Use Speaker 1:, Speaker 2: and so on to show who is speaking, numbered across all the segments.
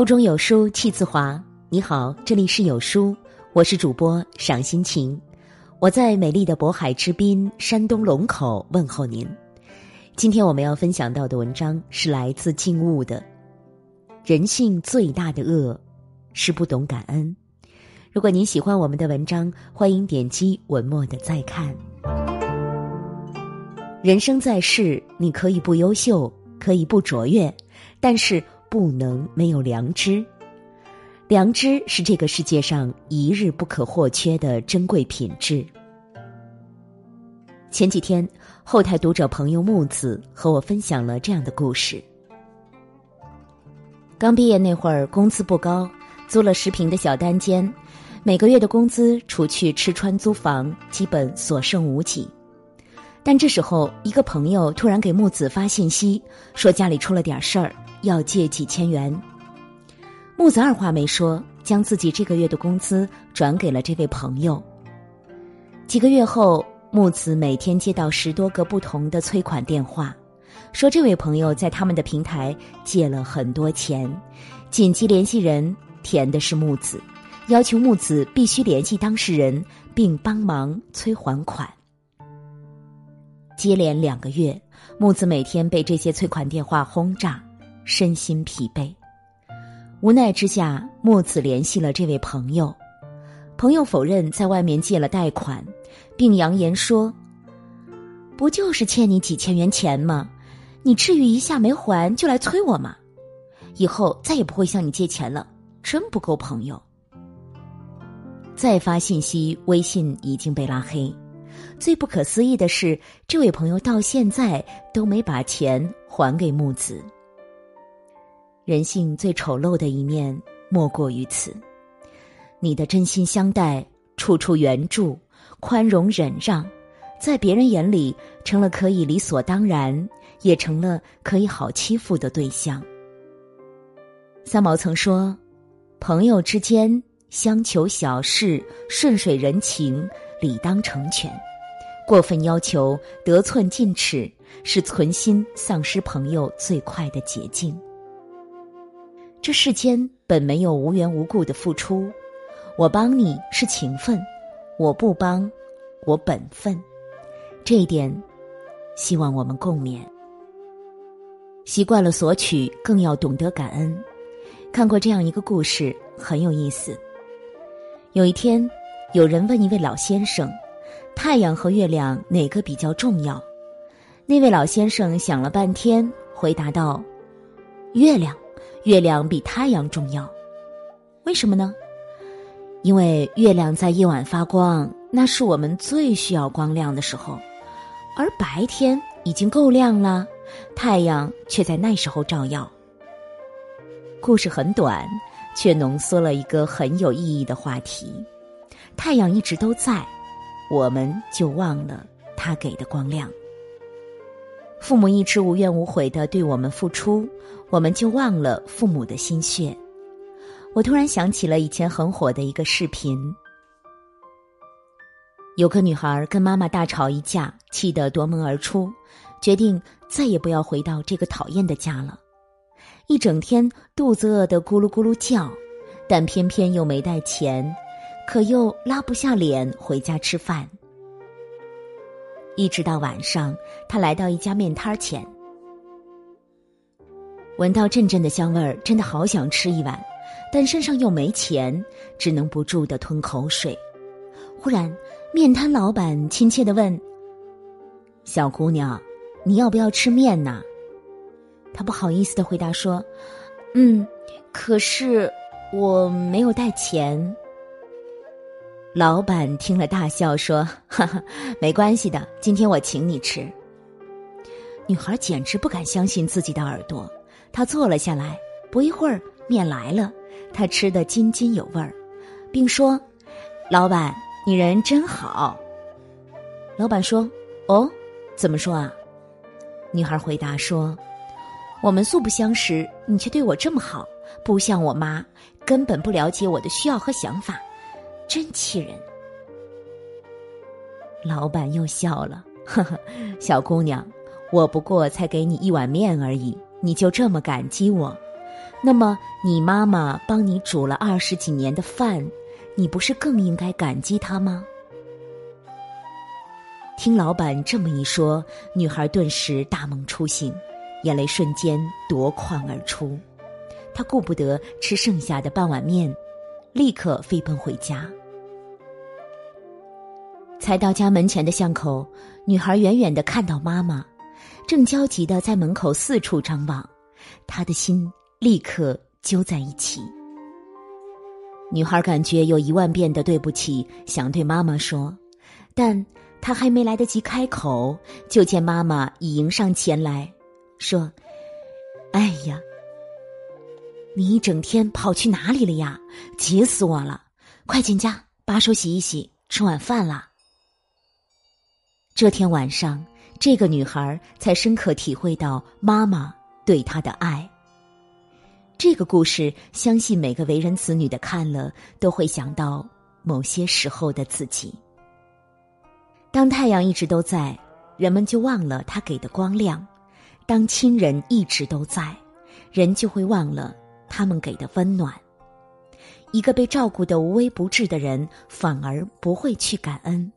Speaker 1: 腹中有书气自华。你好，这里是有书，我是主播赏心情。我在美丽的渤海之滨，山东龙口问候您。今天我们要分享到的文章是来自静悟的。人性最大的恶是不懂感恩。如果您喜欢我们的文章，欢迎点击文末的再看。人生在世，你可以不优秀，可以不卓越，但是不能没有良知。良知是这个世界上一日不可或缺的珍贵品质。前几天，后台读者朋友木子和我分享了这样的故事：刚毕业那会儿，工资不高，租了十平的小单间，每个月的工资除去吃穿租房，基本所剩无几。但这时候，一个朋友突然给木子发信息，说家里出了点事儿，要借几千元。木子二话没说，将自己这个月的工资转给了这位朋友。几个月后，木子每天接到十多个不同的催款电话，说这位朋友在他们的平台借了很多钱，紧急联系人填的是木子，要求木子必须联系当事人并帮忙催还款。接连两个月，木子每天被这些催款电话轰炸，身心疲惫。无奈之下，木子联系了这位朋友，朋友否认在外面借了贷款，并扬言说：“不就是欠你几千元钱吗？你至于一下没还就来催我吗？以后再也不会向你借钱了，真不够朋友。”再发信息，微信已经被拉黑。最不可思议的是，这位朋友到现在都没把钱还给木子。人性最丑陋的一面莫过于此：你的真心相待、处处援助、宽容忍让，在别人眼里成了可以理所当然，也成了可以好欺负的对象。三毛曾说：“朋友之间相求小事，顺水人情，理当成全。”过分要求、得寸进尺，是存心丧失朋友最快的捷径。这世间本没有无缘无故的付出，我帮你是情分，我不帮，我本分。这一点，希望我们共勉。习惯了索取，更要懂得感恩。看过这样一个故事，很有意思。有一天，有人问一位老先生。太阳和月亮哪个比较重要？那位老先生想了半天，回答道：“月亮，月亮比太阳重要。为什么呢？因为月亮在夜晚发光，那是我们最需要光亮的时候，而白天已经够亮了，太阳却在那时候照耀。”故事很短，却浓缩了一个很有意义的话题：太阳一直都在。我们就忘了他给的光亮。父母一直无怨无悔的对我们付出，我们就忘了父母的心血。我突然想起了以前很火的一个视频，有个女孩跟妈妈大吵一架，气得夺门而出，决定再也不要回到这个讨厌的家了。一整天肚子饿得咕噜咕噜叫，但偏偏又没带钱。可又拉不下脸回家吃饭，一直到晚上，他来到一家面摊前，闻到阵阵的香味儿，真的好想吃一碗，但身上又没钱，只能不住的吞口水。忽然，面摊老板亲切的问：“小姑娘，你要不要吃面呢？”他不好意思的回答说：“嗯，可是我没有带钱。”老板听了大笑说：“哈哈，没关系的，今天我请你吃。”女孩简直不敢相信自己的耳朵，她坐了下来。不一会儿，面来了，她吃得津津有味儿，并说：“老板，你人真好。”老板说：“哦，怎么说啊？”女孩回答说：“我们素不相识，你却对我这么好，不像我妈，根本不了解我的需要和想法。”真气人！老板又笑了，呵呵，小姑娘，我不过才给你一碗面而已，你就这么感激我？那么你妈妈帮你煮了二十几年的饭，你不是更应该感激她吗？听老板这么一说，女孩顿时大梦初醒，眼泪瞬间夺眶而出。她顾不得吃剩下的半碗面，立刻飞奔回家。才到家门前的巷口，女孩远远的看到妈妈，正焦急的在门口四处张望，她的心立刻揪在一起。女孩感觉有一万遍的对不起，想对妈妈说，但。她还没来得及开口，就见妈妈已迎上前来，说：“哎呀，你一整天跑去哪里了呀？急死我了！快进家把手洗一洗，吃晚饭啦。”这天晚上，这个女孩才深刻体会到妈妈对她的爱。这个故事，相信每个为人子女的看了，都会想到某些时候的自己。当太阳一直都在，人们就忘了他给的光亮；当亲人一直都在，人就会忘了他们给的温暖。一个被照顾的无微不至的人，反而不会去感恩，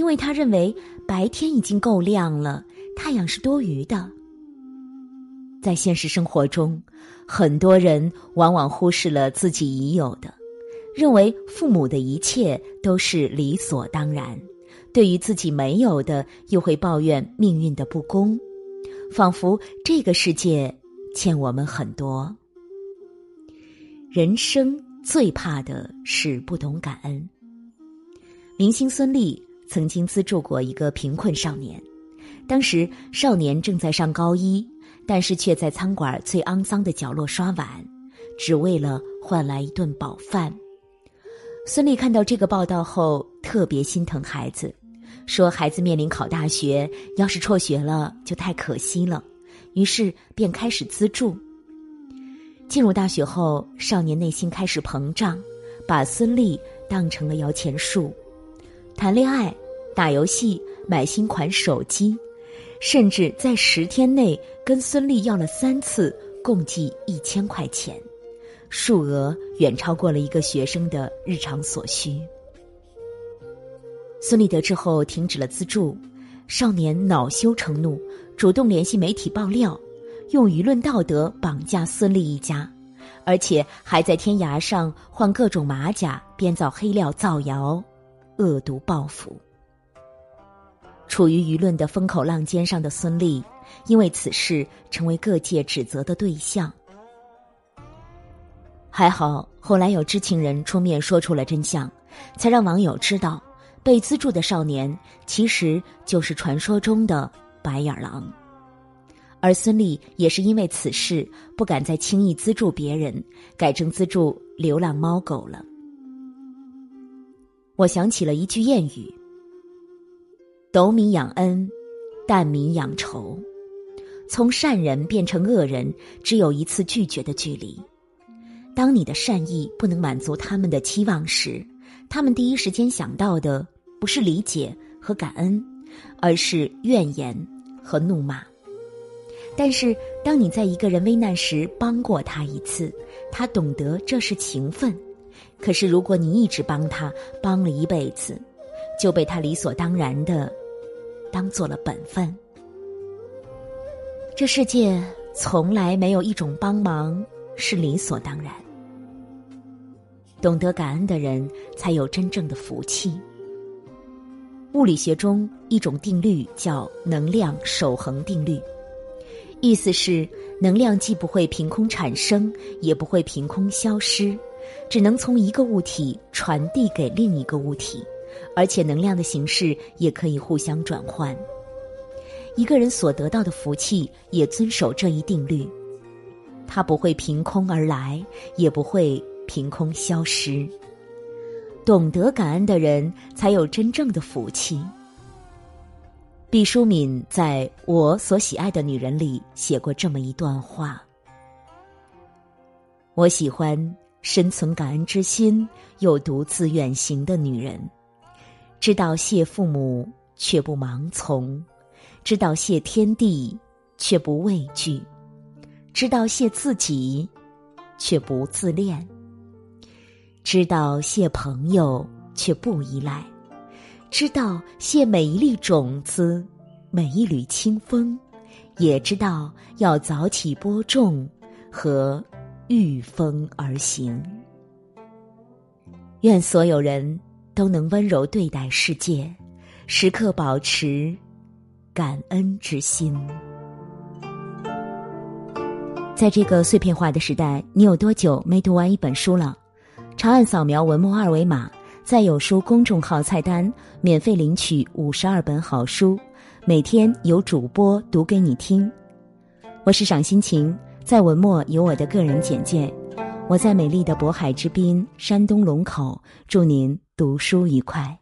Speaker 1: 因为他认为白天已经够亮了，太阳是多余的。在现实生活中，很多人往往忽视了自己已有的，认为父母的一切都是理所当然。对于自己没有的，又会抱怨命运的不公，仿佛这个世界欠我们很多。人生最怕的是不懂感恩。明星孙俪曾经资助过一个贫困少年，当时少年正在上高一，但是却在餐馆最肮脏的角落刷碗，只为了换来一顿饱饭。孙俪看到这个报道后，特别心疼孩子。说孩子面临考大学，要是辍学了就太可惜了，于是便开始资助。进入大学后，少年内心开始膨胀，把孙俪当成了摇钱树，谈恋爱、打游戏、买新款手机，甚至在十天内跟孙俪要了三次，共计一千块钱，数额远超过了一个学生的日常所需。孙俪得知后停止了资助，少年恼羞成怒，主动联系媒体爆料，用舆论道德绑架孙俪一家，而且还在天涯上换各种马甲，编造黑料造谣，恶毒报复。处于舆论的风口浪尖上的孙俪，因为此事成为各界指责的对象。还好后来有知情人出面说出了真相，才让网友知道。被资助的少年其实就是传说中的白眼狼，而孙俪也是因为此事不敢再轻易资助别人，改成资助流浪猫狗了。我想起了一句谚语：“斗米养恩，担米养仇。”从善人变成恶人，只有一次拒绝的距离。当你的善意不能满足他们的期望时，他们第一时间想到的不是理解和感恩，而是怨言和怒骂。但是，当你在一个人危难时帮过他一次，他懂得这是情分；可是，如果你一直帮他，帮了一辈子，就被他理所当然的当做了本分。这世界从来没有一种帮忙是理所当然。懂得感恩的人，才有真正的福气。物理学中一种定律叫能量守恒定律，意思是能量既不会凭空产生，也不会凭空消失，只能从一个物体传递给另一个物体，而且能量的形式也可以互相转换。一个人所得到的福气也遵守这一定律，它不会凭空而来，也不会。凭空消失。懂得感恩的人，才有真正的福气。毕淑敏在我所喜爱的女人里写过这么一段话：我喜欢深存感恩之心又独自远行的女人，知道谢父母却不盲从，知道谢天地却不畏惧，知道谢自己却不自恋；知道谢朋友却不依赖；知道谢每一粒种子，每一缕清风；也知道要早起播种和御风而行。愿所有人都能温柔对待世界，时刻保持感恩之心。在这个碎片化的时代，你有多久没读完一本书了？长按扫描文末二维码，在有书公众号菜单免费领取五十二本好书，每天有主播读给你听。我是赏心情，在文末有我的个人简介。我在美丽的渤海之滨，山东龙口，祝您读书愉快。